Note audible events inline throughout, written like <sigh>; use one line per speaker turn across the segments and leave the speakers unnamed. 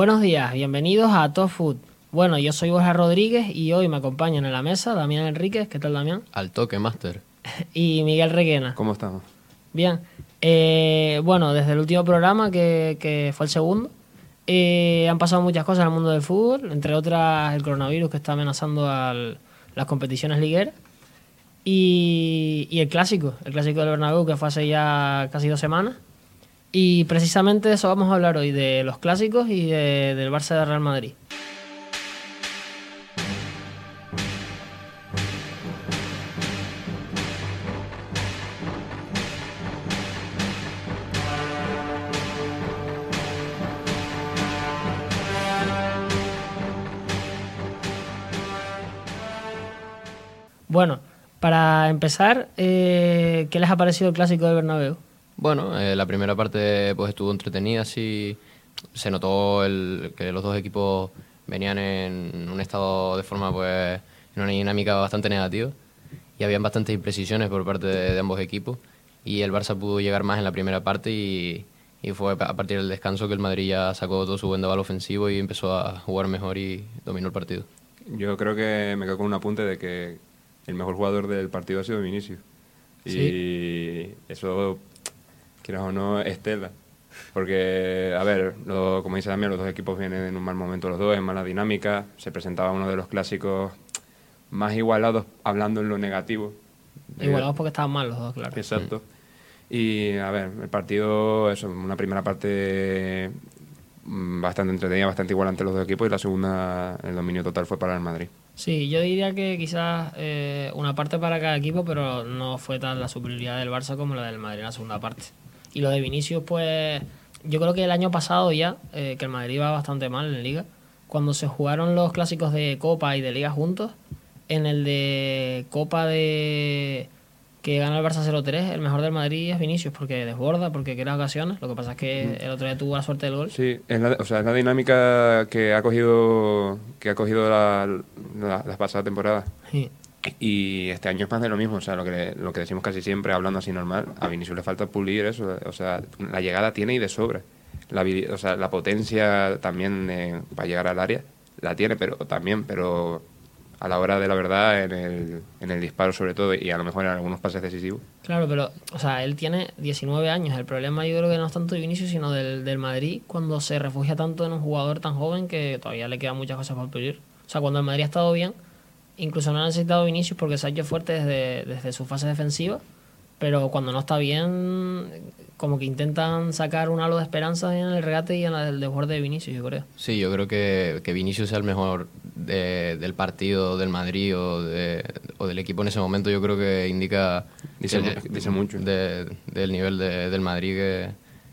Buenos días, bienvenidos a Top Food. Bueno, yo soy Borja Rodríguez y hoy me acompañan en la mesa Damián Enríquez. ¿Qué tal, Damián?
Al toque, Master. <laughs>
y Miguel Requena.
¿Cómo estamos?
Bien. Eh, bueno, desde el último programa, que, que fue el segundo, eh, han pasado muchas cosas en el mundo del fútbol, entre otras el coronavirus que está amenazando a las competiciones ligueras. Y, y, el clásico, el clásico del Bernabéu que fue hace ya casi dos semanas. Y precisamente de eso vamos a hablar hoy, de los clásicos y de, del Barça de Real Madrid. Bueno, para empezar, eh, ¿qué les ha parecido el clásico del Bernabéu?
Bueno, eh, la primera parte pues estuvo entretenida, sí se notó el, que los dos equipos venían en un estado de forma pues en una dinámica bastante negativa y habían bastantes imprecisiones por parte de, ambos equipos y el Barça pudo llegar más en la primera parte y, y, fue a partir del descanso que el Madrid ya sacó todo su buen balo ofensivo y empezó a jugar mejor y dominó el partido.
Yo creo que me quedo con un apunte de que el mejor jugador del partido ha sido Vinicius. Y eso, quieras o no, estela. Porque, a ver, como dice también, los dos equipos vienen en un mal momento los dos, en mala dinámica. Se presentaba uno de los clásicos más igualados, hablando en lo negativo.
Igualados porque estaban mal los dos, claro.
Exacto. Y, a ver, el partido, eso, una primera parte mm, bastante entretenida, bastante igual ante los dos equipos y la segunda, el dominio total fue para el Madrid.
Sí, yo diría que quizás eh, una parte para cada equipo, pero no fue tan la superioridad del Barça como la del Madrid en la segunda parte. Y lo de Vinicius, pues yo creo que el año pasado ya, eh, que el Madrid iba bastante mal en Liga, cuando se jugaron los clásicos de Copa y de Liga juntos, en el de Copa de que gana el Barça 0-3, el mejor del Madrid es Vinicius, porque desborda, porque crea ocasiones. Lo que pasa es que el otro día tuvo la suerte del gol.
Sí, es la, o sea, es la dinámica que ha cogido que ha cogido la, las pasadas temporadas. Sí. Y este año es más de lo mismo, o sea, lo que, lo que decimos casi siempre, hablando así normal, a Vinicius le falta pulir eso, o sea, la llegada tiene y de sobra. La, o sea, la potencia también eh, para llegar al área la tiene, pero también, pero a la hora de la verdad en el, en el disparo sobre todo y a lo mejor en algunos pases decisivos.
Claro, pero, o sea, él tiene 19 años. El problema yo creo que no es tanto de Vinicius, sino del, del Madrid, cuando se refugia tanto en un jugador tan joven que todavía le quedan muchas cosas por pedir. O sea, cuando el Madrid ha estado bien, incluso no ha necesitado Vinicius porque se ha hecho fuerte desde, desde su fase defensiva, pero cuando no está bien, como que intentan sacar un halo de esperanza en el regate y en el desborde de Vinicius, yo creo.
Sí, yo creo que, que Vinicius sea el mejor del partido del Madrid o, o, del equipo en ese momento, yo creo que indica
dice, dice mucho
del nivel del Madrid que,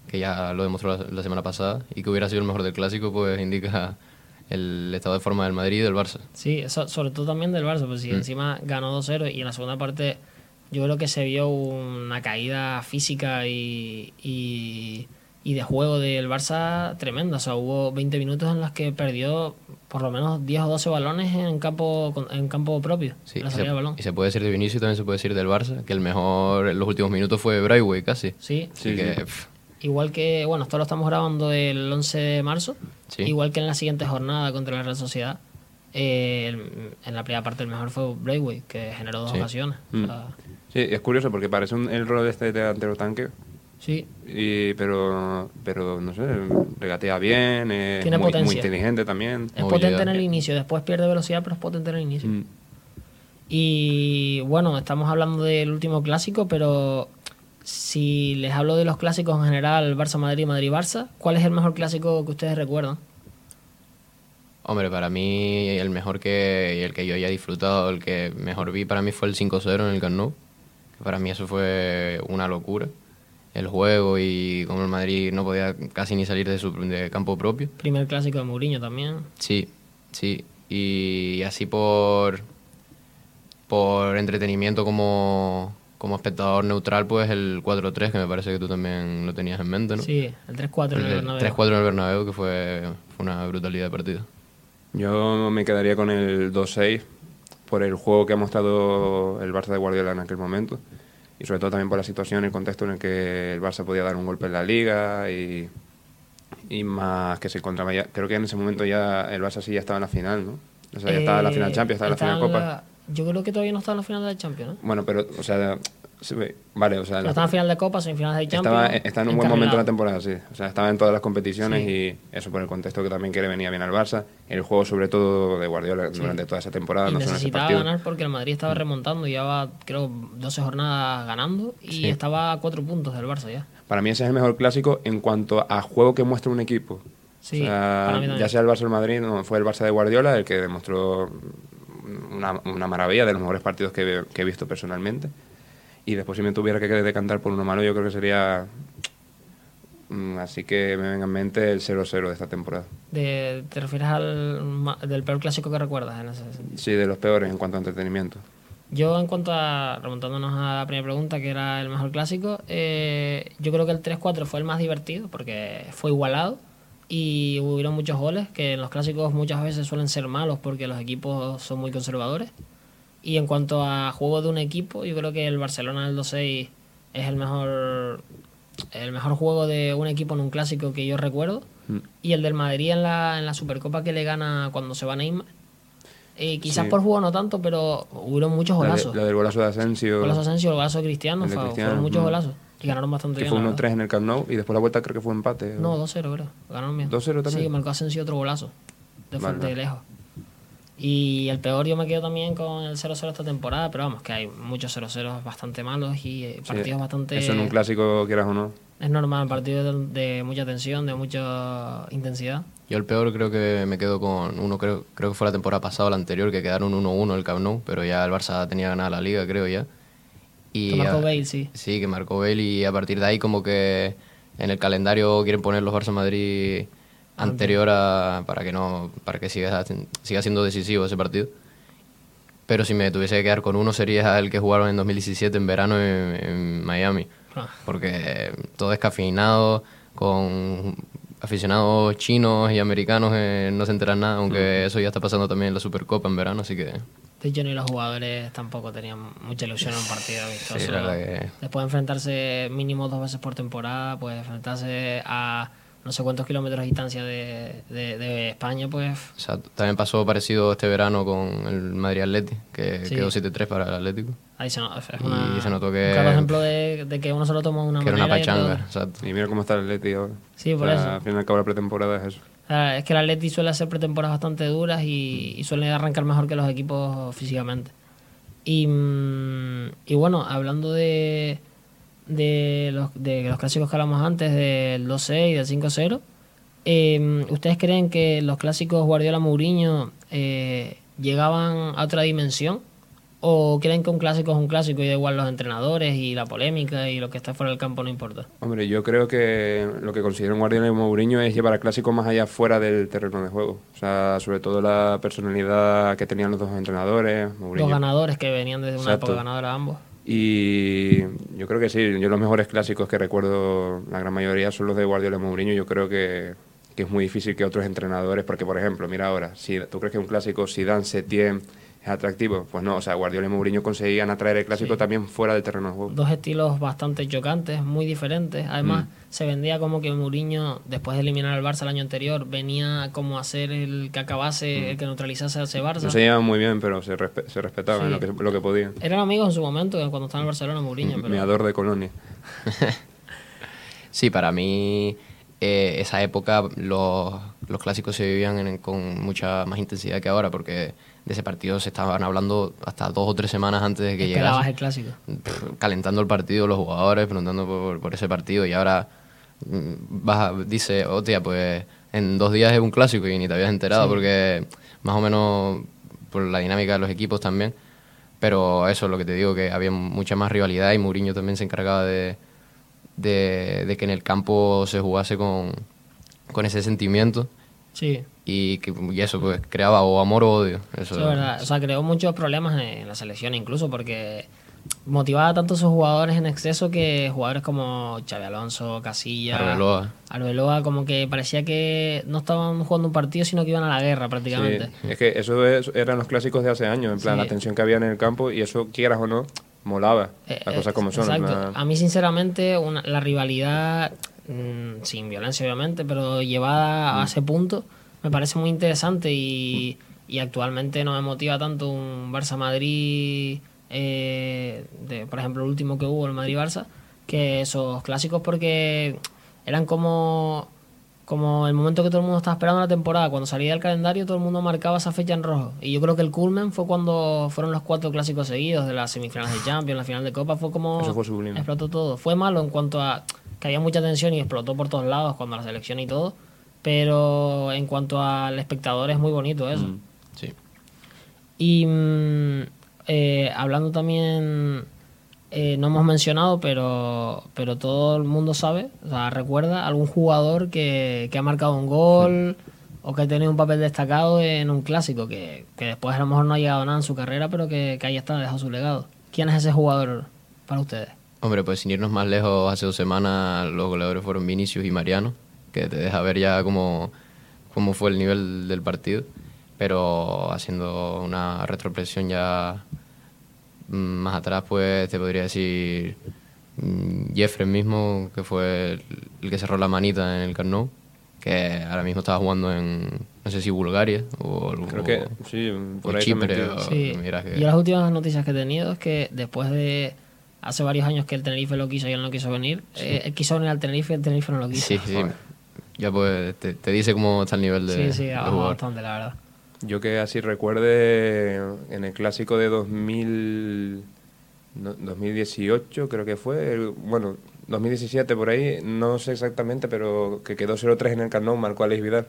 que, ya lo demostró la, semana pasada y que hubiera sido el mejor del clásico, pues indica el estado de forma del Madrid y del Barça.
Sí, eso, sobre todo también del Barça, pues si mm. encima ganó 2-0 y en la segunda parte yo creo que se vio una caída física y, y, de juego del Barça tremenda. O sea, hubo 20 minutos en los que perdió por lo menos 10 o 12 balones en campo, en campo propio.
Sí, y, se, y se puede decir de Vinicius, también se puede decir del Barça, que el mejor en los últimos minutos fue Braithwaite casi.
Sí, sí, Igual que, bueno, esto lo estamos grabando el 11 de marzo, igual que en la siguiente jornada contra la Real Sociedad. Eh, en la primera parte el mejor fue Braithwaite, que generó dos ocasiones.
Mm. Sí, es curioso porque parece un, el rol de este delantero tanque.
Sí.
Y, pero, pero, no sé, regatea bien, es Tiene muy, muy, inteligente también.
Es potente en el inicio, después pierde velocidad, pero es potente en el inicio. Mm. Y bueno, estamos hablando del último clásico, pero si les hablo de los clásicos en general, Barça-Madrid, Madrid-Barça, ¿cuál es el mejor clásico que ustedes recuerdan?
Hombre, para mí el mejor que el que yo haya disfrutado, el que mejor vi para mí fue el 5-0 en el Camp Nou. Para mí eso fue una locura. El juego y como el Madrid no podía casi ni salir de su campo propio.
Primer clásico de Mourinho también.
Sí, sí. Y así por, por entretenimiento como, como espectador neutral, pues el 4-3, que me parece que tú también lo tenías en mente, ¿no?
Sí, el 3-4 en el Bernabéu. El
3-4 en el Bernabéu, que fue, fue una brutalidad de partido.
Yo me quedaría con el 2-6 por el juego que ha mostrado el Barça de Guardiola en aquel momento y sobre todo también por la situación, el contexto en el que el Barça podía dar un golpe en la liga y, Y más que se encontraba ya, creo que en ese momento ya el Barça sí ya estaba en la final, ¿no? O sea, ya estaba en la final Champions, estaba en la final Copa.
Yo creo que todavía no estaba en la final de Champions, ¿no?
Bueno, pero, o sea, vale, o sea...
estaba en final de Copa, semifinales de Champions.
Estaba, en un buen momento de la temporada, sí. O sea, estaba en todas las competiciones y eso por el contexto que también quiere venir bien al Barça. El juego, sobre todo, de Guardiola durante toda esa temporada.
Y no necesitaba ganar porque el Madrid estaba remontando, llevaba, creo, 12 jornadas ganando y estaba a 4 puntos del Barça ya.
Para mí ese es el mejor clásico en cuanto a juego que muestra un equipo. Sí, ya sea el Barça o el Madrid, no, fue el Barça de Guardiola el que demostró una, una maravilla de los mejores partidos que, que, he visto personalmente. Y después si me tuviera que decantar por uno malo, yo creo que sería... Mm, así que me venga en mente el 0-0 de esta temporada.
De, ¿Te refieres al del peor clásico que recuerdas? En ese
sí, de los peores en cuanto a entretenimiento.
Yo, en cuanto a, remontándonos a la primera pregunta, que era el mejor clásico, eh, yo creo que el 3-4 fue el más divertido porque fue igualado y hubieron muchos goles, que en los clásicos muchas veces suelen ser malos porque los equipos son muy conservadores. Y en cuanto a juego de un equipo, yo creo que el Barcelona del 2-6 es el mejor el mejor juego de un equipo en un clásico que yo recuerdo. Mm. Y el del Madrid en la, en la Supercopa que le gana cuando se va a Neymar. Eh, quizás por juego no tanto, pero hubieron muchos golazos.
La, del golazo de Asensio.
El golazo de Asensio, el golazo de Cristiano, fueron muchos mm. golazos. Y ganaron bastante
que
bien.
Fue 1-3 en el Camp Nou y después la vuelta creo que fue empate.
No, 2-0 creo. Ganaron bien.
2-0 también.
Sí, marcó Asensio otro golazo. De frente de lejos. Y el peor yo me quedo también con el 0-0 esta temporada, pero vamos, que hay muchos 0-0 bastante malos y eh, partidos bastante...
Eso en un clásico, quieras o no.
Es normal, partidos de, mucha tensión, de mucha intensidad.
Yo el peor creo que me quedo con uno, creo, creo que fue la temporada pasada o la anterior, que quedaron 1-1 el Camp Nou, pero ya el Barça tenía ganada la Liga, creo ya.
Y que marcó Bale, sí.
Sí, que marcó Bale y a partir de ahí como que en el calendario quieren poner los Barça Madrid anterior a, para que no para que siga, siga siendo decisivo ese partido. Pero si me tuviese que quedar con uno sería el que jugaron en 2017 en verano en, Miami. Ah. Porque todo es cafinado, con aficionados chinos y americanos eh, no se enteran nada, aunque eso ya está pasando también en la Supercopa en verano, así que...
De hecho, ni los jugadores tampoco tenían mucha ilusión en un partido Después de enfrentarse mínimo dos veces por temporada, pues enfrentarse a no sé cuántos kilómetros de distancia de, de, España, pues...
también pasó parecido este verano con el Madrid Atleti, que quedó 7-3 para el Atlético.
Ahí se, notó,
y se notó que...
Un claro ejemplo de, que uno solo toma una
Que era una pachanga,
y, mira cómo está el Atleti ahora.
Sí, por eso.
Al final de la pretemporada es eso.
es que el Atleti suele hacer pretemporadas bastante duras y, y, suele arrancar mejor que los equipos físicamente. Y, mm, y bueno, hablando de de los, de los clásicos que hablamos antes, del 2-6 y del 5-0. Em, ¿Ustedes creen que los clásicos Guardiola-Mourinho eh, llegaban a otra dimensión? ¿O creen que un clásico es un clásico y da igual los entrenadores y la polémica y lo que está fuera del campo no importa?
Hombre, yo creo que lo que consideran Guardiola y Mourinho es llevar al clásico más allá fuera del terreno de juego. O sea, sobre todo la personalidad que tenían los dos entrenadores.
Los ganadores que venían desde una época ganadora ambos.
Y yo creo que sí, yo los mejores clásicos que recuerdo, la gran mayoría son los de Guardiola y Mourinho. Yo creo que, que es muy difícil que otros entrenadores, porque por ejemplo, mira ahora, si tú crees que un clásico si Dan Setien es atractivo. Pues no, o sea, Guardiola y Mourinho conseguían atraer el clásico también fuera del terreno de juego.
Dos estilos bastante chocantes, muy diferentes. Además, mm. se vendía como que Mourinho, después de eliminar al Barça el año anterior, venía como a ser el que acabase, mm. el que neutralizase a ese Barça.
No se llevaban muy bien, pero se, se respetaban lo, que, lo que podían.
Eran amigos en su momento, cuando estaba en Barcelona, Mourinho.
Pero... Miador de Colonia. <laughs>
sí, para mí... Eh, esa época los, los clásicos se vivían con mucha más intensidad que ahora porque de ese partido se estaban hablando hasta dos o tres semanas antes de que llegara.
el clásico?
Calentando el partido, los jugadores, preguntando por, por ese partido y ahora mm, vas dice, hostia, pues en dos días es un clásico y ni te habías enterado porque más o menos por la dinámica de los equipos también. Pero eso es lo que te digo, que había mucha más rivalidad y Mourinho también se encargaba de, de, que en el campo se jugase con, con ese sentimiento.
Sí
y, que, eso pues creaba o amor o odio. Eso,
es verdad. O sea, creó muchos problemas en la selección incluso porque motivaba tanto a sus jugadores en exceso que jugadores como Xavi Alonso, Casilla,
Arbeloa.
Arbeloa, como que parecía que no estaban jugando un partido sino que iban a la guerra prácticamente.
Es que eso eran los clásicos de hace años, en plan la tensión que había en el campo y eso quieras o no molaba, eh, las cosas como son.
A mí sinceramente una, la rivalidad mm, sin violencia obviamente, pero llevada a ese punto, me parece muy interesante y, y actualmente no me motiva tanto un Barça-Madrid, eh, de, por ejemplo el último que hubo, el Madrid-Barça, que esos clásicos porque eran como como el momento que todo el mundo estaba esperando la temporada, cuando salía el calendario todo el mundo marcaba esa fecha en rojo. Y yo creo que el culmen fue cuando fueron los cuatro clásicos seguidos de las semifinales de Champions, la final de Copa, fue como explotó todo. Fue malo en cuanto a que había mucha tensión y explotó por todos lados cuando la selección y todo, pero en cuanto al espectador es muy bonito eso. Mm,
sí.
Y mm, eh, hablando también eh, no hemos mencionado, pero, pero todo el mundo sabe, o sea, recuerda algún jugador que, ha marcado un gol o que ha tenido un papel destacado en un clásico, que, después a lo mejor no ha llegado nada en su carrera, pero que, que ahí está, dejado su legado. ¿Quién es ese jugador para ustedes?
Hombre, pues sin irnos más lejos, hace dos semanas los goleadores fueron Vinicius y Mariano, que te deja ver ya cómo, cómo fue el nivel del partido, pero haciendo una retropresión ya más atrás, pues te podría decir mm, Jeffrey mismo, que fue el, que cerró la manita en el Carnot, que ahora mismo estaba jugando en, no sé si Bulgaria o,
Creo que sí, por
Chipre. Y las últimas noticias que he tenido es que después de hace varios años que el Tenerife lo quiso y él no quiso venir, eh, él quiso venir al Tenerife y el Tenerife no lo quiso.
Sí, sí. Ya pues te, dice cómo está el nivel de.
Sí, sí, bastante, la verdad.
Yo que así recuerde, en el clásico de 2000, 2018 creo que fue, bueno, 2017 por ahí, no sé exactamente, pero que quedó 0-3 en el Camp marcó Alex Vidal.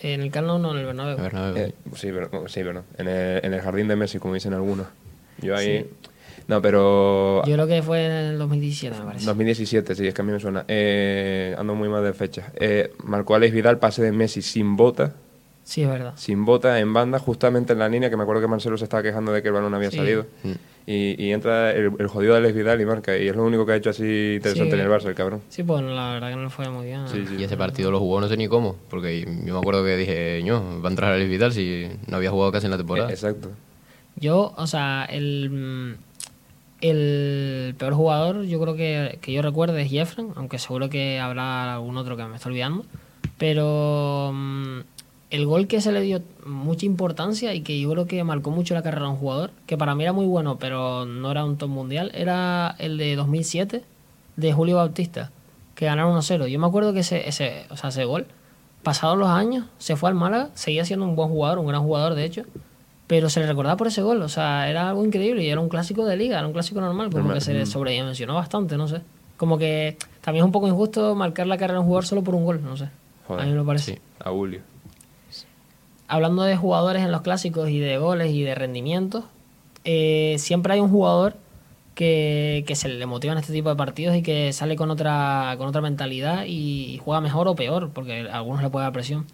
En el Camp no, en el Bernabéu.
Eh, sí, pero, sí, pero en el, en el Jardín de Messi, como dicen algunos. Yo ahí... No, pero...
Yo creo que fue en el 2017, me parece.
2017, sí, es que a mí me suena. Eh, ando muy mal de fecha. Eh, marcó Alex Vidal, pase de Messi sin bota,
Sí, es verdad.
Sin bota, en banda, justamente en la línea, que me acuerdo que Marcelo se estaba quejando de que el balón había salido. Mm. Y, entra el, jodido de Alex Vidal y marca. Y es lo único que ha hecho así interesante en el Barça, el cabrón.
Sí, pues la verdad que no fue muy bien.
y ese partido lo jugó no sé ni cómo. Porque yo me acuerdo que dije, no, va a entrar Alex Vidal si no había jugado casi en la temporada.
E, exacto.
Yo, o sea, el, el peor jugador yo creo que, que yo recuerdo es Jeffrey, aunque seguro que habrá algún otro que me está olvidando. Pero... Mm, el gol que se le dio mucha importancia y que yo creo que marcó mucho la carrera de un jugador, que para mí era muy bueno, pero no era un top mundial, era el de 2007 de Julio Bautista, que ganaron 1-0. Yo me acuerdo que ese, ese, o sea, ese gol, pasados los años, se fue al Málaga, seguía siendo un buen jugador, un gran jugador de hecho, pero se le recordaba por ese gol, o sea, era algo increíble y era un clásico de liga, era un clásico normal, como que se le sobredimensionó bastante, no sé. Como que también es un poco injusto marcar la carrera de un jugador solo por un gol, no sé. a mí me parece.
Sí, a Julio
hablando de jugadores en los clásicos y de goles y de rendimientos, eh, siempre hay un jugador que, se le motiva en este tipo de partidos y que sale con otra, con otra mentalidad y, juega mejor o peor, porque a algunos le puede dar presión.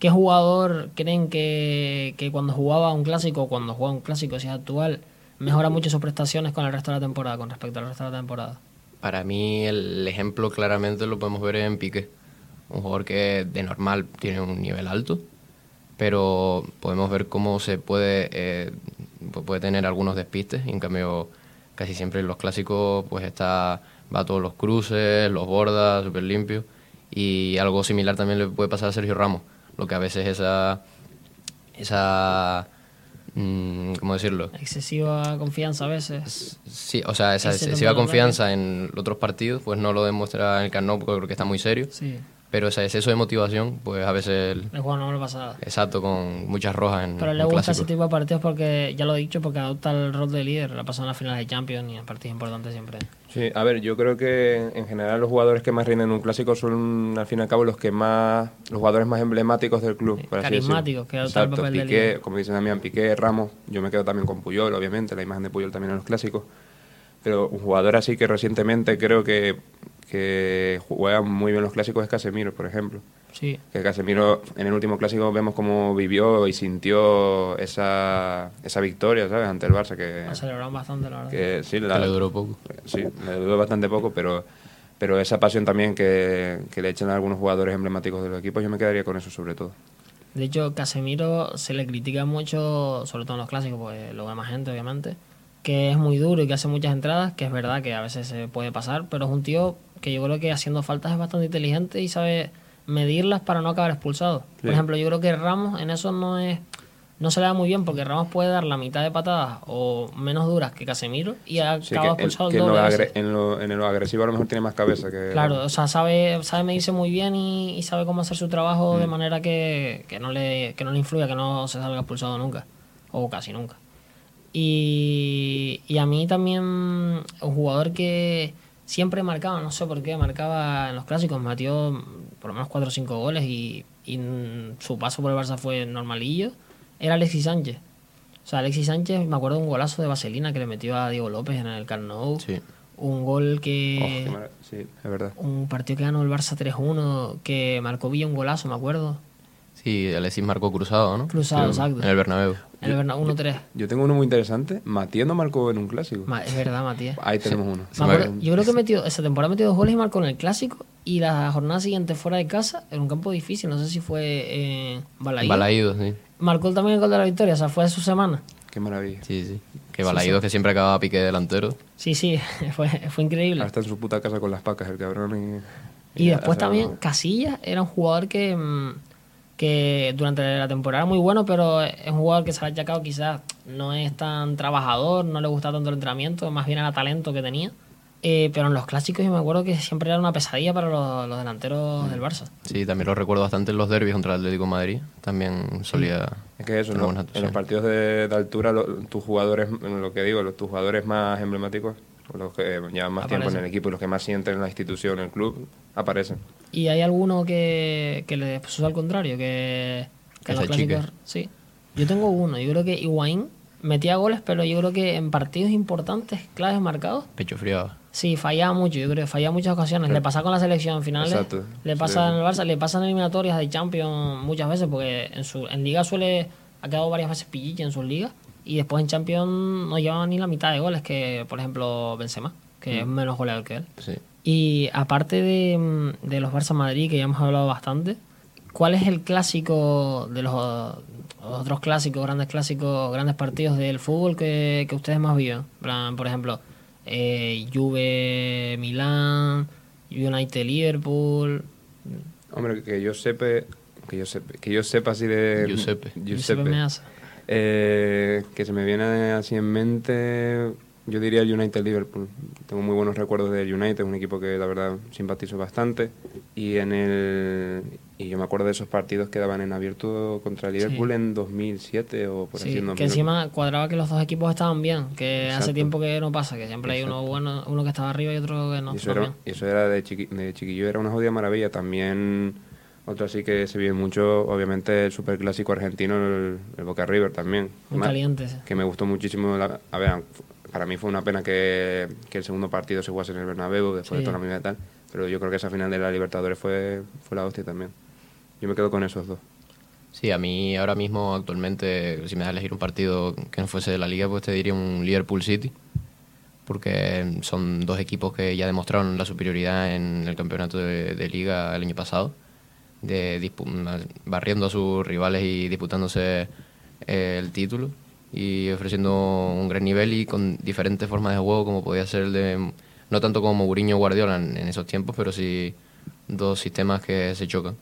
¿Qué jugador creen que, cuando jugaba un clásico, cuando juega un clásico, si es actual, mejora mucho sus prestaciones con el resto de la temporada, con respecto al resto de la temporada?
Para mí el ejemplo claramente lo podemos ver en Piqué, un jugador que de normal tiene un nivel alto, pero podemos ver cómo se puede, eh, puede tener algunos despistes, en cambio casi siempre en los clásicos pues está, va a todos los cruces, los bordas, súper limpio, y algo similar también le puede pasar a Sergio Ramos, lo que a veces esa, esa mm, ¿cómo decirlo?
Excesiva confianza a veces.
Sí, o sea, esa excesiva confianza en otros partidos, pues no lo demuestra el Carnot porque está muy serio.
Sí.
Pero ese exceso de motivación, pues a veces...
El, el juego no lo pasa.
Exacto, con muchas rojas en
Pero le gusta ese tipo de partidos porque, ya lo he dicho, porque adopta el rol de líder. La pasado en las finales de Champions y en partidos importantes siempre.
Sí, a ver, yo creo que en general los jugadores que más rinden en un clásico son, al fin y al cabo, los que más... Los jugadores más emblemáticos del club.
carismáticos, que adoptan el papel
Piqué, de líder. Como dicen también, Piqué, Ramos. Yo me quedo también con Puyol, obviamente. La imagen de Puyol también en los clásicos. Pero un jugador así que recientemente creo que que juega muy bien los clásicos es Casemiro, por ejemplo.
Sí.
Que Casemiro en el último clásico vemos cómo vivió y sintió esa, esa victoria, ¿sabes? Ante el Barça. Que,
la celebraron bastante, la verdad.
Que, sí, le duró poco.
Sí, le duró bastante poco, pero, pero esa pasión también que, que le echan a algunos jugadores emblemáticos de los equipos, yo me quedaría con eso sobre todo.
De hecho, Casemiro se le critica mucho, sobre todo en los clásicos, porque lo ve más gente, obviamente que es muy duro y que hace muchas entradas, que es verdad que a veces se puede pasar, pero es un tío que yo creo que haciendo faltas es bastante inteligente y sabe medirlas para no acabar expulsado. Por ejemplo, yo creo que Ramos en eso no es no se le da muy bien porque Ramos puede dar la mitad de patadas o menos duras que Casemiro y ha acabado expulsado
el, doble en, lo, en, lo, agresivo a lo mejor tiene más cabeza que...
Claro, o sea, sabe, sabe medirse muy bien y, sabe cómo hacer su trabajo de mm. manera que, no le, que no le influya, que no se salga expulsado nunca o casi nunca. Y, y a mí también un jugador que siempre marcaba, no sé por qué, marcaba en los clásicos, metió por lo menos 4 o 5 goles y, y su paso por el Barça fue normalillo era Alexis Sánchez. O sea, Alexis Sánchez, me acuerdo de un golazo de Vaselina que le metió a Diego López en el Camp Nou. Sí. Un gol que...
Oh, sí, es verdad.
Un partido que ganó el Barça 3-1, que marcó Villa un golazo, me acuerdo.
Sí, Alexis marcó cruzado, ¿no?
Cruzado, exacto.
En el Bernabéu.
En el Bernabéu 1-3.
Yo tengo uno muy interesante. Matías no marcó en un clásico.
es verdad, Matías.
Ahí tenemos uno.
yo creo que metió, esa temporada metió dos goles y marcó en el clásico. Y la jornada siguiente fuera de casa, en un campo difícil. No sé si fue en Balaído.
Balaído, sí
marcó también el gol de la victoria, o sea, fue su semana.
Qué maravilla.
Sí, sí. Que Balaído que siempre acababa pique delantero.
Sí, sí, <laughs> fue, fue increíble.
Ahora está en su puta casa con las pacas el cabrón.
Y, y, después también Casillas era un jugador que, mm, que durante la temporada era muy bueno, pero es un jugador que se ha achacado quizás no es tan trabajador, no le gusta tanto el entrenamiento, más bien era talento que tenía. Eh, pero en los clásicos yo me acuerdo que siempre era una pesadilla para los, delanteros del Barça.
Sí, también lo recuerdo bastante en los derbis contra el Atlético de Madrid. También solía...
Es que eso, en los partidos de, altura, tus jugadores, lo que digo, los, tus jugadores más emblemáticos, los que llevan más tiempo en el equipo y los que más sienten en la institución, en el club, aparecen.
¿Y hay alguno que, que le pasó al contrario? Que, que los clásicos... Sí. Yo tengo uno. Yo creo que Higuaín metía goles, pero yo creo que en partidos importantes, claves marcados...
Pecho frío
Sí, fallaba mucho, yo creo, fallaba muchas ocasiones. Le pasa con la selección finales, Exacto. le pasa en el Barça, le pasa en eliminatorias de Champions muchas veces, porque en su en Liga suele, ha quedado varias veces pilliche en sus ligas, y después en Champions no lleva ni la mitad de goles que, por ejemplo, Benzema, que es mm. menos goleador que él.
Sí.
Y aparte de, de los Barça Madrid, que ya hemos hablado bastante, ¿cuál es el clásico de los otros clásicos, grandes clásicos, grandes partidos del fútbol que, que ustedes más viven? Por ejemplo, eh, Juve, Milán, United, Liverpool.
Hombre, que yo sepa, que yo sepa, que yo sepa así de
Giuseppe,
Giuseppe,
eh, que se me viene así en mente, yo diría el United Liverpool. Tengo muy buenos recuerdos del United, un equipo que la verdad simpatizo bastante. Y en el y yo me acuerdo de esos partidos que daban en abierto contra Liverpool en 2007 o por
así que encima cuadraba que los dos equipos estaban bien, que hace tiempo que no pasa, que siempre hay uno bueno, uno que estaba arriba y otro que no.
Y eso, era, y eso era de, de chiquillo, era una jodida maravilla. También otro así que se vive mucho, obviamente el superclásico argentino, el, Boca River también.
Muy caliente.
Que me gustó muchísimo. a ver, para mí fue una pena que, que, el segundo partido se jugase en el Bernabéu después de toda la misma y tal, pero yo creo que esa final de la Libertadores fue, fue la hostia también. Yo me quedo con esos dos.
Sí, a mí ahora mismo, actualmente, si me das elegir un partido que no fuese de la liga, pues te diría un Liverpool City, porque son dos equipos que ya demostraron la superioridad en el campeonato de, liga el año pasado, de, barriendo a sus rivales y disputándose eh, el título y ofreciendo un gran nivel y con diferentes formas de juego, como podía ser el de, no tanto como Mourinho Guardiola en esos tiempos, pero sí dos sistemas que se chocan.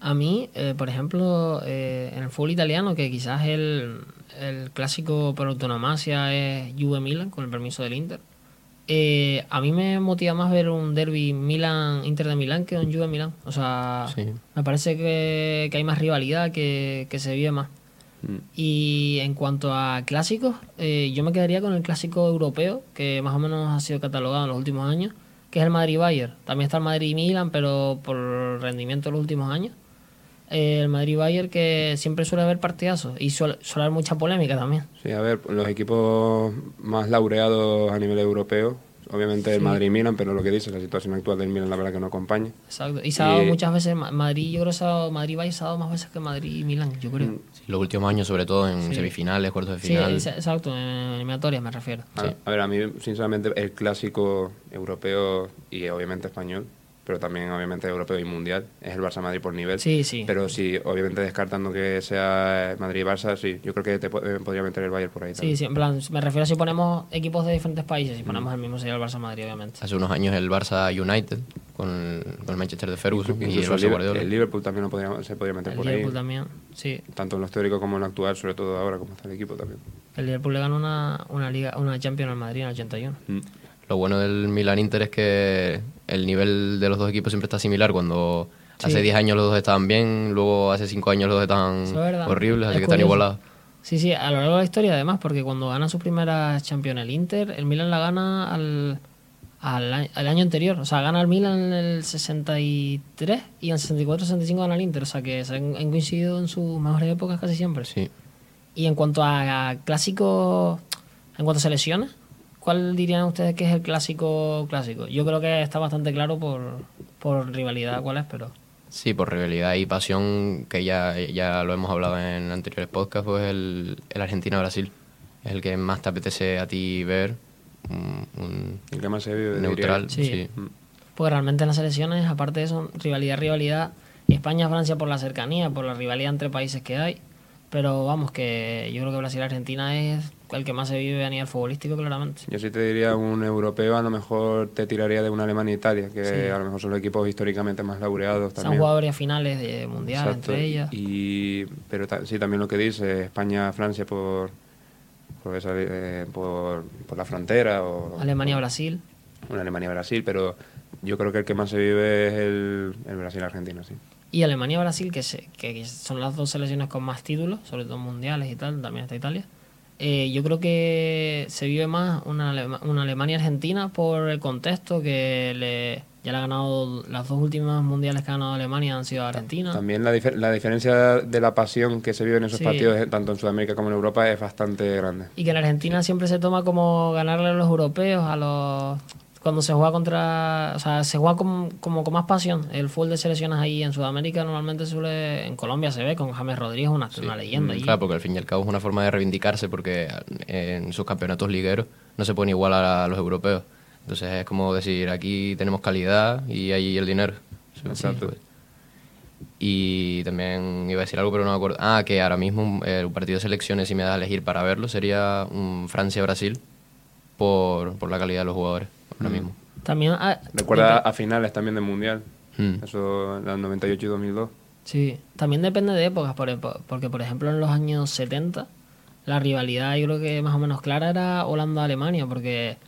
A mí, eh, por ejemplo, eh, en el fútbol italiano, que quizás el, el clásico por autonomacia es Juve Milan, con el permiso del Inter. Eh, a mí me motiva más ver un derby Milan Inter de Milán que un Juve Milán. O sea, me parece que, hay más rivalidad, que, se vive más. Mm. Y en cuanto a clásicos, yo me quedaría con el clásico europeo, que más o menos ha sido catalogado en los últimos años, que es el Madrid-Bayern. También está el Madrid-Milan, pero por rendimiento en los últimos años el Madrid-Bayern que siempre suele haber partidazos y suele, haber mucha polémica también.
Sí, a ver, los equipos más laureados a nivel europeo, obviamente el Madrid-Milan, pero lo que dice, la situación actual del Milan la verdad que no acompaña.
Exacto, y se ha dado muchas veces, Madrid, yo creo que Madrid-Bayern se ha dado más veces que Madrid-Milan, yo creo. Mm.
los últimos años sobre todo en semifinales, cuartos de final.
Sí, exacto, en eliminatorias me refiero.
A, a ver, a mí sinceramente el clásico europeo y obviamente español pero también obviamente europeo y mundial. Es el Barça-Madrid por nivel.
Sí, sí.
Pero sí, obviamente descartando que sea Madrid-Barça, sí, yo creo que te eh, podría meter el Bayern por ahí.
Sí, sí, en plan, me refiero a si ponemos equipos de diferentes países, si ponemos el mismo sería el Barça-Madrid, obviamente.
Hace unos años el Barça-United con, el Manchester de Ferguson y, el Barça
Guardiola. El Liverpool también lo podría, se podría meter por
ahí.
El
Liverpool también, sí.
Tanto en los teóricos como en lo actual, sobre todo ahora, como está el equipo también.
El Liverpool le ganó una, una, liga, una Champions al Madrid en el 81.
Lo bueno del Milan-Inter es que el nivel de los dos equipos siempre está similar. Cuando hace 10 años los dos estaban bien, luego hace 5 años los dos estaban horribles, así que están igualados.
Sí, sí, a lo largo de la historia además, porque cuando gana su primera Champions el Inter, el Milan la gana al, al, año anterior. O sea, gana el Milan en el 63 y en el 64-65 gana el Inter. O sea, que se han, coincidido en sus mejores épocas casi siempre.
Sí.
Y en cuanto a, a clásicos, en cuanto a selecciones, ¿Cuál dirían ustedes que es el clásico clásico? Yo creo que está bastante claro por, por rivalidad cuál es, pero...
Sí, por rivalidad y pasión, que ya, ya lo hemos hablado en anteriores podcasts, pues el, el Argentina-Brasil. Es el que más te apetece a ti ver. Un,
el que más se vive
neutral.
Sí. Pues realmente en las elecciones, aparte de eso, rivalidad, rivalidad. España-Francia por la cercanía, por la rivalidad entre países que hay. Pero vamos, que yo creo que Brasil-Argentina es el que más se vive a nivel futbolístico, claramente.
Yo sí te diría un europeo, a lo mejor te tiraría de una Alemania-Italia, que a lo mejor son los equipos históricamente más laureados también.
Son jugadores finales de mundial entre ellas.
Y, pero sí, también lo que dice, España-Francia por, por, eh, por, por, la frontera. o
Alemania-Brasil.
Una Alemania-Brasil, pero yo creo que el que más se vive es el, el Brasil-Argentina, sí.
Y Alemania-Brasil, que, que son las dos selecciones con más títulos, sobre todo mundiales y tal, también está Italia. Eh, yo creo que se vive más una, una Alemania-Argentina por el contexto que le, ya le ha ganado las dos últimas mundiales que ha ganado Alemania han sido Argentina.
También la, la diferencia de la pasión que se vive en esos partidos, eh, tanto en Sudamérica como en Europa, es bastante grande.
Y que en Argentina siempre se toma como ganarle a los europeos, a los cuando se juega contra. O sea, se juega como, con más pasión. El fútbol de selecciones ahí en Sudamérica normalmente suele. En Colombia se ve con James Rodríguez, una, una leyenda. Mm,
claro, porque al fin y al cabo es una forma de reivindicarse porque en sus campeonatos ligueros no se pone igual a los europeos. Entonces es como decir, aquí tenemos calidad y ahí el dinero.
Exacto.
Y también iba a decir algo, pero no me acuerdo. Ah, que ahora mismo el eh, partido de selecciones, si me da a elegir para verlo, sería un Francia-Brasil por, por la calidad de los jugadores ahora mismo.
También ah,
Recuerda a finales también del Mundial. Mm. Eso, en 98 y 2002.
Sí, también depende de épocas, porque por ejemplo en los años 70 la rivalidad yo creo que más o menos clara era Holanda-Alemania, porque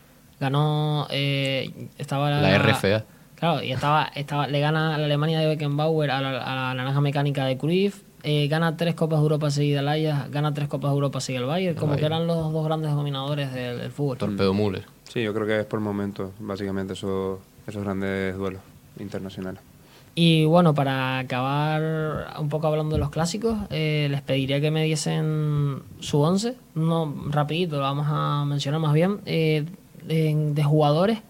ganó, eh, estaba
la, RFA.
Claro, y estaba, estaba, le gana a la Alemania de Beckenbauer a la, a la naranja mecánica de Cruyff, eh, gana tres Copas de Europa seguidas el Ajax, gana tres Copas de Europa seguidas el Bayern, como que eran los dos grandes dominadores del, fútbol.
Torpedo Müller.
Sí, yo creo que es por momentos, básicamente, esos, esos grandes duelos internacionales.
Y bueno, para acabar un poco hablando de los clásicos, eh, les pediría que me diesen su once, no rapidito, lo vamos a mencionar más bien, eh, de, jugadores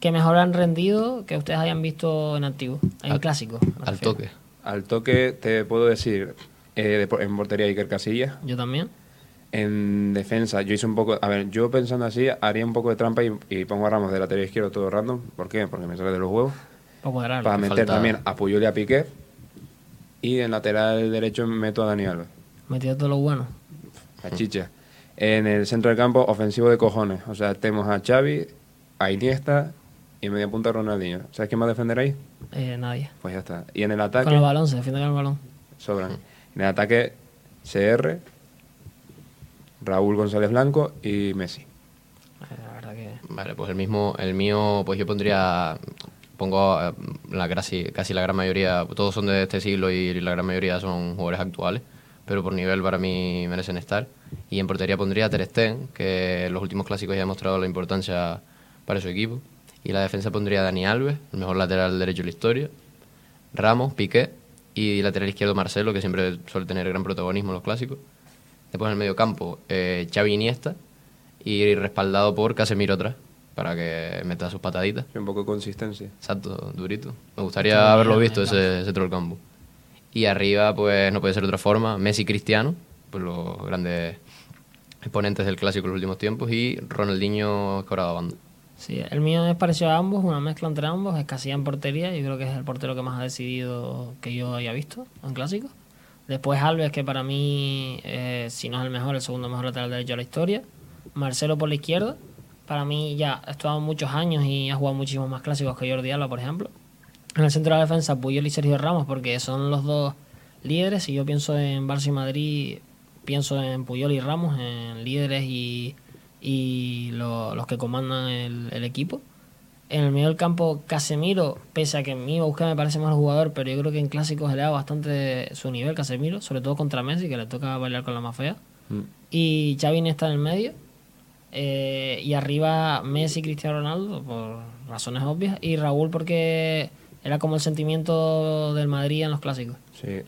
que mejor han rendido que ustedes hayan visto en activo, en clásico.
Al toque.
Al toque te puedo decir, eh, en portería Iker Casillas.
Yo también.
En defensa, yo hice un poco. A ver, yo pensando así, haría un poco de trampa y, pongo a Ramos de lateral izquierdo todo random. ¿Por qué? Porque me sale de los huevos. Para meter también a Puyol y a Piqué. Y en lateral derecho meto a Dani Alves.
Metido todo lo bueno.
A chicha. En el centro del campo, ofensivo de cojones. O sea, tenemos a Xavi, a Iniesta y en media punta a Ronaldinho. ¿Sabes quién va a defender ahí?
Eh, nadie.
Pues ya está. Y en el ataque.
Con el balón, se defiende con el balón.
Sobran. En el ataque, CR, Raúl González Blanco y Messi.
Vale, pues el mismo, el mío, pues yo pondría, pongo eh, la casi, casi la gran mayoría, todos son de este siglo y la gran mayoría son jugadores actuales, pero por nivel para mí merecen estar. Y en portería pondría a Ter Stegen, que en los últimos clásicos ya ha demostrado la importancia para su equipo. Y la defensa pondría a Dani Alves, el mejor lateral derecho de la historia. Ramos, Piqué y lateral izquierdo Marcelo, que siempre suele tener gran protagonismo en los clásicos. Después en el medio campo, eh, Xavi Iniesta y respaldado por Casemiro atrás para que meta sus pataditas.
un poco de consistencia.
Exacto, durito. Me gustaría haberlo visto ese centro del campo. Y arriba, pues no puede ser de otra forma, Messi Cristiano, pues los grandes exponentes del clásico en los últimos tiempos, y Ronaldinho escorado banda.
Sí, el mío es parecido a ambos, una mezcla entre ambos, es casi en portería, yo creo que es el portero que más ha decidido que yo haya visto en clásico. Después Alves, que para mí, eh, si no es el mejor, el segundo mejor lateral derecho de la historia. Marcelo por la izquierda, para mí ya ha estado muchos años y ha jugado muchísimos más clásicos que Jordi Alba, por ejemplo. En el centro de la defensa, Puyol y Sergio Ramos, porque son los dos líderes. Si yo pienso en Barça y Madrid, pienso en Puyol y Ramos, en líderes y, los que comandan el, equipo. En el medio del campo, Casemiro, pese a que a mí me parece más jugador, pero yo creo que en clásicos le da bastante su nivel Casemiro, sobre todo contra Messi, que le toca bailar con la más fea. Mm. Y Xavi está en el medio. Eh, y arriba Messi y Cristiano Ronaldo, por razones obvias. Y Raúl porque era como el sentimiento del Madrid en los clásicos.
Sí,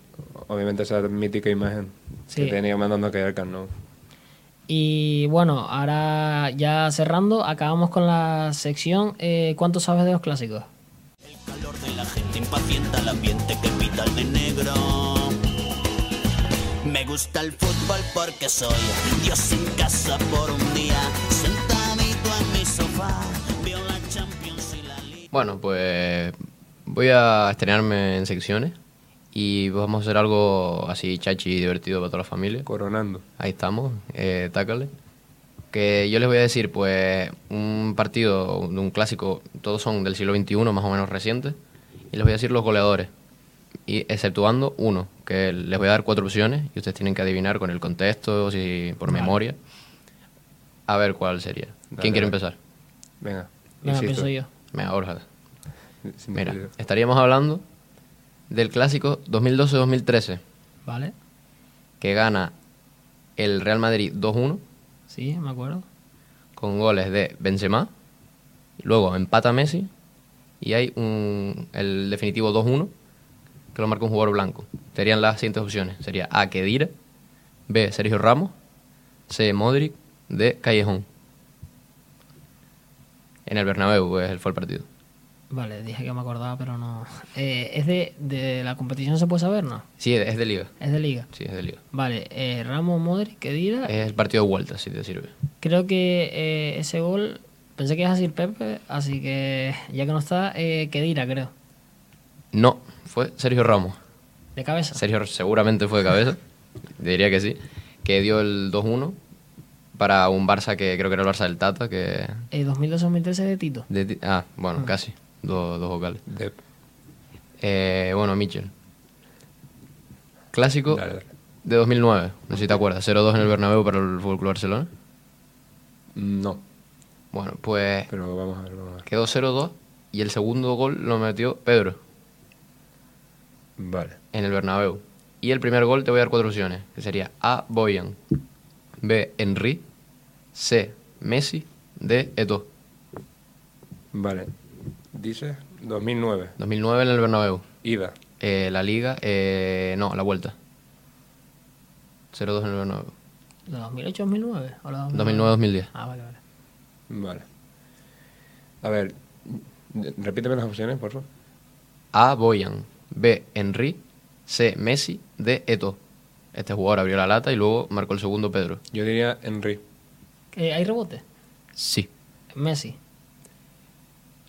obviamente esa mítica imagen que tenía mandando a caer ¿no?
Y bueno, ahora ya cerrando, acabamos con la sección eh, ¿Cuánto sabes de los clásicos? El calor de la gente impacienta el ambiente que pita el de negro. Me gusta el fútbol porque soy Dios en casa por un día, sentadito en mi sofá, veo la
Champions y la Liga. Bueno, pues voy a estrenarme en secciones y vamos a hacer algo así chachi y divertido para toda la familia.
Coronando.
Ahí estamos, eh, tácale. Que yo les voy a decir, pues, un partido de un clásico, todos son del siglo XXI, más o menos recientes, y les voy a decir los goleadores, y exceptuando uno, que les voy a dar cuatro opciones y ustedes tienen que adivinar con el contexto, si por memoria. A ver cuál sería. ¿Quién quiere empezar?
Venga.
Venga, empiezo yo.
Venga, Borja. Mira, estaríamos hablando del clásico 2012-2013.
Vale.
Que gana el Real Madrid 2-1.
Sí, me acuerdo.
Con goles de Benzema. Luego empata Messi. Y hay un, el definitivo 2-1 que lo marca un jugador blanco. Serían las siguientes opciones. Sería A. Kedira. B. Sergio Ramos. C. Modric. D. Callejón. En el Bernabéu pues, fue el partido.
Vale, dije que me acordaba, pero no. Eh, ¿Es de, de, la competición se puede saber, no?
Sí, es de liga.
Es de liga.
Sí, es de liga.
Vale, eh, Ramos Modric, ¿qué dirá?
Es el partido de vuelta, si te sirve.
Creo que eh, ese gol, pensé que iba a decir Pepe, así que ya que no está, eh, dirá, creo.
No, fue Sergio Ramos.
¿De cabeza?
Sergio seguramente fue de cabeza, <laughs> diría que sí, que dio el 2-1 para un Barça que creo que era el Barça del Tata, que...
Eh, 2002-2013 de Tito.
ah, bueno, ah. casi dos, vocales. Eh, bueno, Mitchell. Clásico de 2009, no sé si te acuerdas, 0-2 en el Bernabéu para el Fútbol Club Barcelona.
No.
Bueno, pues
Pero vamos a ver, vamos a ver.
quedó 0-2 y el segundo gol lo metió Pedro.
Vale.
En el Bernabéu. Y el primer gol te voy a dar cuatro opciones, que sería A. Boyan, B. Henry, C. Messi, D. Eto.
Vale. Dice 2009.
2009 en el Bernabéu.
Ida.
Eh, la Liga, eh, no, la vuelta. 0-2 en el Bernabéu.
¿De 2008-2009?
2009-2010.
Ah, vale, vale.
Vale. A ver, repíteme las opciones, por favor.
A. Boyan. B. Henry. C. Messi. D. Eto. Este jugador abrió la lata y luego marcó el segundo Pedro.
Yo diría Henry.
¿Hay rebote?
Sí.
Messi.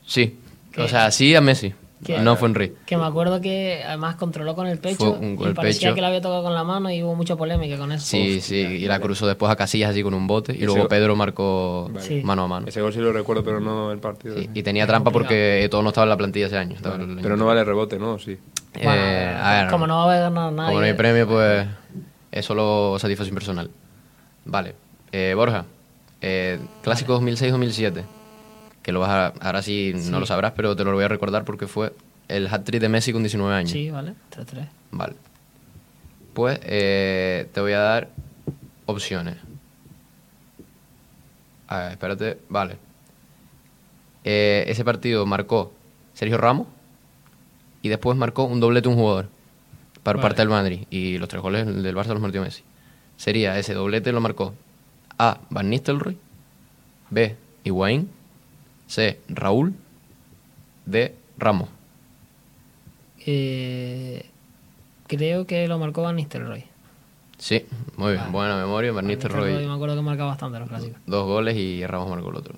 Sí. O sea, sí a Messi. no fue Henry.
Que me acuerdo que además controló con el pecho y parecía que la había tocado con la mano y hubo mucha polémica con eso.
Sí, sí, y la cruzó después a Casillas así con un bote y luego Pedro marcó mano a mano.
Ese gol sí lo recuerdo, pero no el partido.
y tenía trampa porque todo no estaba en la plantilla ese año.
pero no vale rebote, ¿no? Sí.
Eh, a ver, como no va a ganar nadie.
Como no hay premio, pues es solo satisfacción personal. Vale. Eh, Borja, eh, clásico 2006-2007 que lo vas a, ahora sí, no lo sabrás, pero te lo voy a recordar porque fue el hat-trick de Messi con 19 años.
Sí, vale, 3-3.
Vale. Pues eh, te voy a dar opciones. A ver, espérate, vale. Eh, ese partido marcó Sergio Ramos y después marcó un doblete un jugador para parte del Madrid y los tres goles del Barça los marcó Messi. Sería ese doblete lo marcó A. Van Nistelrooy, B. Higuaín C. Raúl. D. Ramos.
Eh, creo que lo marcó Van Nistelrooy.
Sí, muy bien. Buena memoria, Van Nistelrooy.
Me acuerdo que marcaba bastante los clásicos.
Dos goles y Ramos marcó el otro.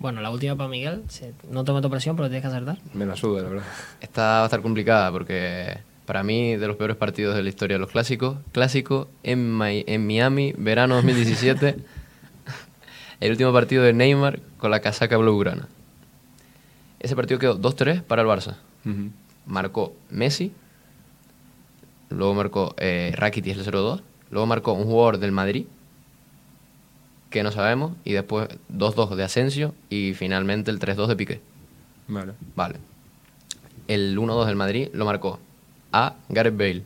Bueno, la última para Miguel. No te meto presión, pero tienes que acertar.
Me la suda, la verdad.
Esta va a estar complicada porque para mí de los peores partidos de la historia de los clásicos. Clásico en, en Miami, verano 2017. <laughs> el último partido de Neymar con la casaca blaugrana. Ese partido quedó 2-3 para el Barça. Marcó Messi, luego marcó eh, Rakitic el 0-2, luego marcó un jugador del Madrid, que no sabemos, y después 2-2 de Asensio y finalmente el 3-2 de Piqué.
Vale.
Vale. El 1-2 del Madrid lo marcó A. Gareth Bale,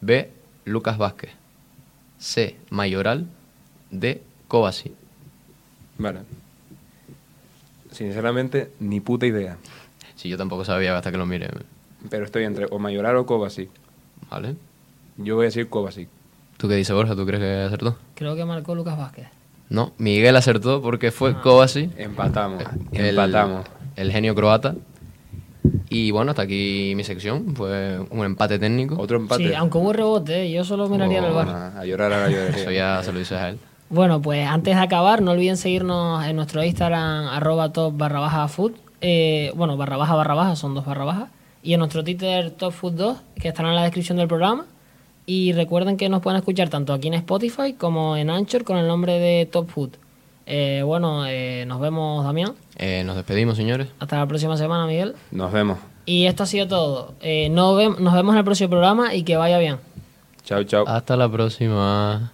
B. Lucas Vázquez, C. Mayoral, D. Kovacic.
Vale. Sinceramente, ni puta idea.
Sí, yo tampoco sabía hasta que lo mire.
Pero estoy entre o Mayoral o Kovacic.
Vale.
Yo voy a decir Kovacic.
¿Tú qué dices, Borja? ¿Tú crees que acertó?
Creo que marcó Lucas Vázquez.
No, Miguel acertó porque fue ah. Kovacic.
Empatamos.
El,
empatamos.
El genio croata. Y bueno, hasta aquí mi sección. Fue un empate técnico.
Otro empate.
Sí, aunque hubo rebote, yo solo miraría el bar.
A llorar a la.
Eso ya se lo dices a él.
Bueno, pues antes de acabar, no olviden seguirnos en nuestro Instagram, arroba top barra baja food. Eh, bueno, barra baja barra baja, son dos barra bajas. Y en nuestro Twitter top food 2, que estará en la descripción del programa. Y recuerden que nos pueden escuchar tanto aquí en Spotify como en Anchor con el nombre de Top Food. Eh, bueno, eh, nos vemos, Damián.
nos despedimos, señores.
Hasta la próxima semana, Miguel.
Nos vemos.
Y esto ha sido todo. nos vemos en el próximo programa y que vaya bien.
Chao, chao.
Hasta la próxima.